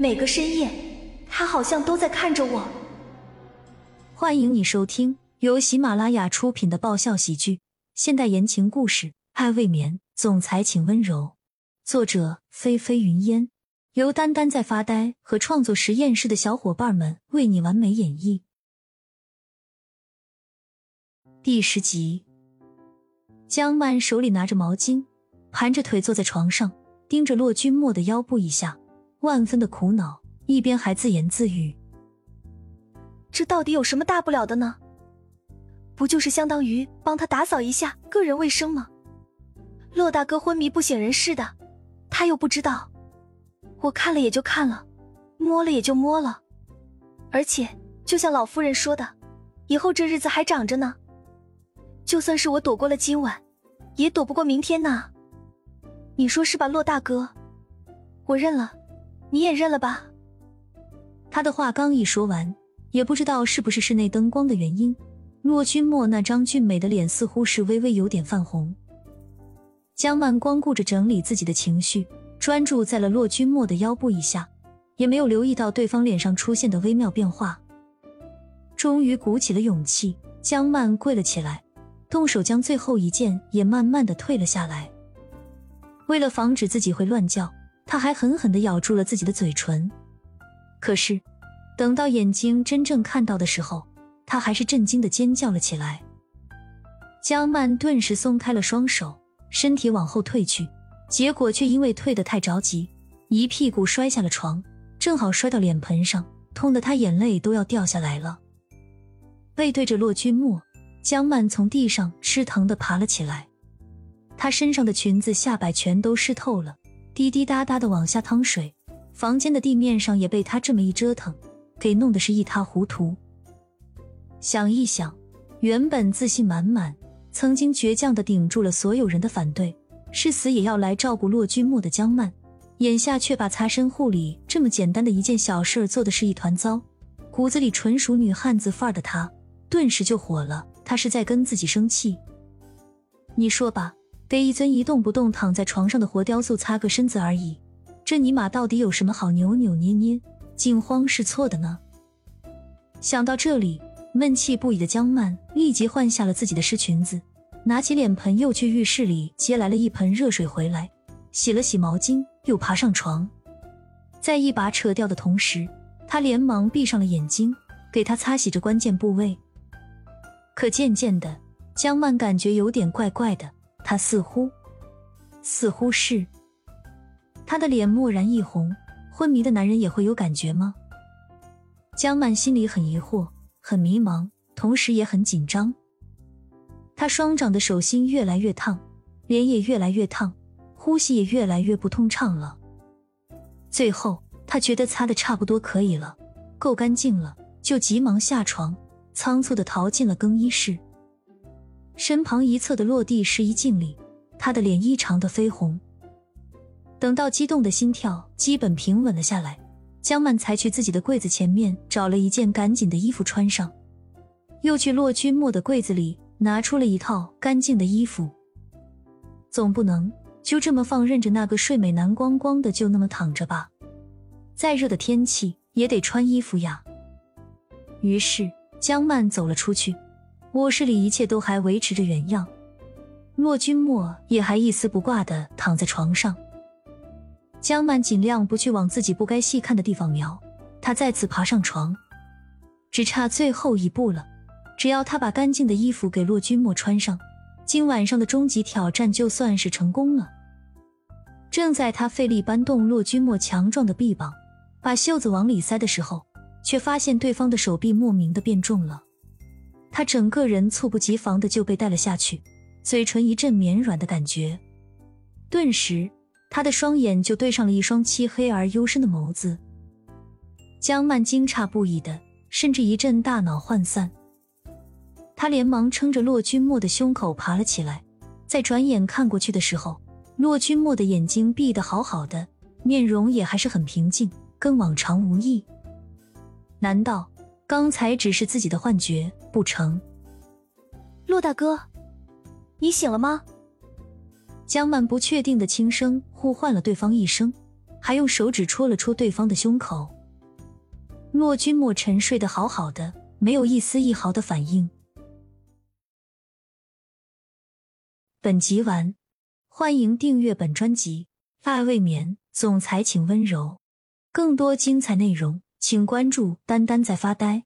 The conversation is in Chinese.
每个深夜，他好像都在看着我。欢迎你收听由喜马拉雅出品的爆笑喜剧、现代言情故事《爱未眠》，总裁请温柔。作者：菲菲云烟，由丹丹在发呆和创作实验室的小伙伴们为你完美演绎。第十集，江曼手里拿着毛巾，盘着腿坐在床上，盯着骆君莫的腰部以下，万分的苦恼，一边还自言自语。这到底有什么大不了的呢？不就是相当于帮他打扫一下个人卫生吗？骆大哥昏迷不省人事的，他又不知道，我看了也就看了，摸了也就摸了。而且就像老夫人说的，以后这日子还长着呢。就算是我躲过了今晚，也躲不过明天呐。你说是吧，骆大哥？我认了，你也认了吧。他的话刚一说完。也不知道是不是室内灯光的原因，骆君墨那张俊美的脸似乎是微微有点泛红。江曼光顾着整理自己的情绪，专注在了骆君墨的腰部以下，也没有留意到对方脸上出现的微妙变化。终于鼓起了勇气，江曼跪了起来，动手将最后一件也慢慢的退了下来。为了防止自己会乱叫，他还狠狠的咬住了自己的嘴唇。可是。等到眼睛真正看到的时候，他还是震惊的尖叫了起来。江曼顿时松开了双手，身体往后退去，结果却因为退得太着急，一屁股摔下了床，正好摔到脸盆上，痛得他眼泪都要掉下来了。背对着洛君墨，江曼从地上吃疼的爬了起来，她身上的裙子下摆全都湿透了，滴滴答答的往下淌水，房间的地面上也被他这么一折腾。给弄得是一塌糊涂。想一想，原本自信满满、曾经倔强的顶住了所有人的反对，誓死也要来照顾骆君莫的江曼，眼下却把擦身护理这么简单的一件小事做的是一团糟。骨子里纯属女汉子范儿的她，顿时就火了。她是在跟自己生气。你说吧，被一尊一动不动躺在床上的活雕塑擦个身子而已，这尼玛到底有什么好扭扭捏捏？惊慌失措的呢。想到这里，闷气不已的江曼立即换下了自己的湿裙子，拿起脸盆又去浴室里接来了一盆热水回来，洗了洗毛巾，又爬上床，在一把扯掉的同时，他连忙闭上了眼睛，给他擦洗着关键部位。可渐渐的，江曼感觉有点怪怪的，他似乎，似乎是，他的脸蓦然一红。昏迷的男人也会有感觉吗？江曼心里很疑惑，很迷茫，同时也很紧张。她双掌的手心越来越烫，脸也越来越烫，呼吸也越来越不通畅了。最后，她觉得擦的差不多可以了，够干净了，就急忙下床，仓促的逃进了更衣室。身旁一侧的落地是一镜里，他的脸异常的绯红。等到激动的心跳基本平稳了下来，江曼才去自己的柜子前面找了一件赶紧的衣服穿上，又去骆君墨的柜子里拿出了一套干净的衣服。总不能就这么放任着那个睡美男光光的就那么躺着吧？再热的天气也得穿衣服呀。于是江曼走了出去，卧室里一切都还维持着原样，骆君莫也还一丝不挂的躺在床上。江曼尽量不去往自己不该细看的地方瞄，她再次爬上床，只差最后一步了。只要她把干净的衣服给骆君莫穿上，今晚上的终极挑战就算是成功了。正在她费力搬动骆君莫强壮的臂膀，把袖子往里塞的时候，却发现对方的手臂莫名的变重了，他整个人猝不及防的就被带了下去，嘴唇一阵绵软的感觉，顿时。他的双眼就对上了一双漆黑而幽深的眸子，江曼惊诧不已的，甚至一阵大脑涣散。他连忙撑着骆君墨的胸口爬了起来，在转眼看过去的时候，骆君墨的眼睛闭得好好的，面容也还是很平静，跟往常无异。难道刚才只是自己的幻觉不成？洛大哥，你醒了吗？江曼不确定的轻声呼唤了对方一声，还用手指戳了戳对方的胸口。骆君莫沉睡得好好的，没有一丝一毫的反应。本集完，欢迎订阅本专辑《爱未眠》，总裁请温柔。更多精彩内容，请关注“丹丹在发呆”。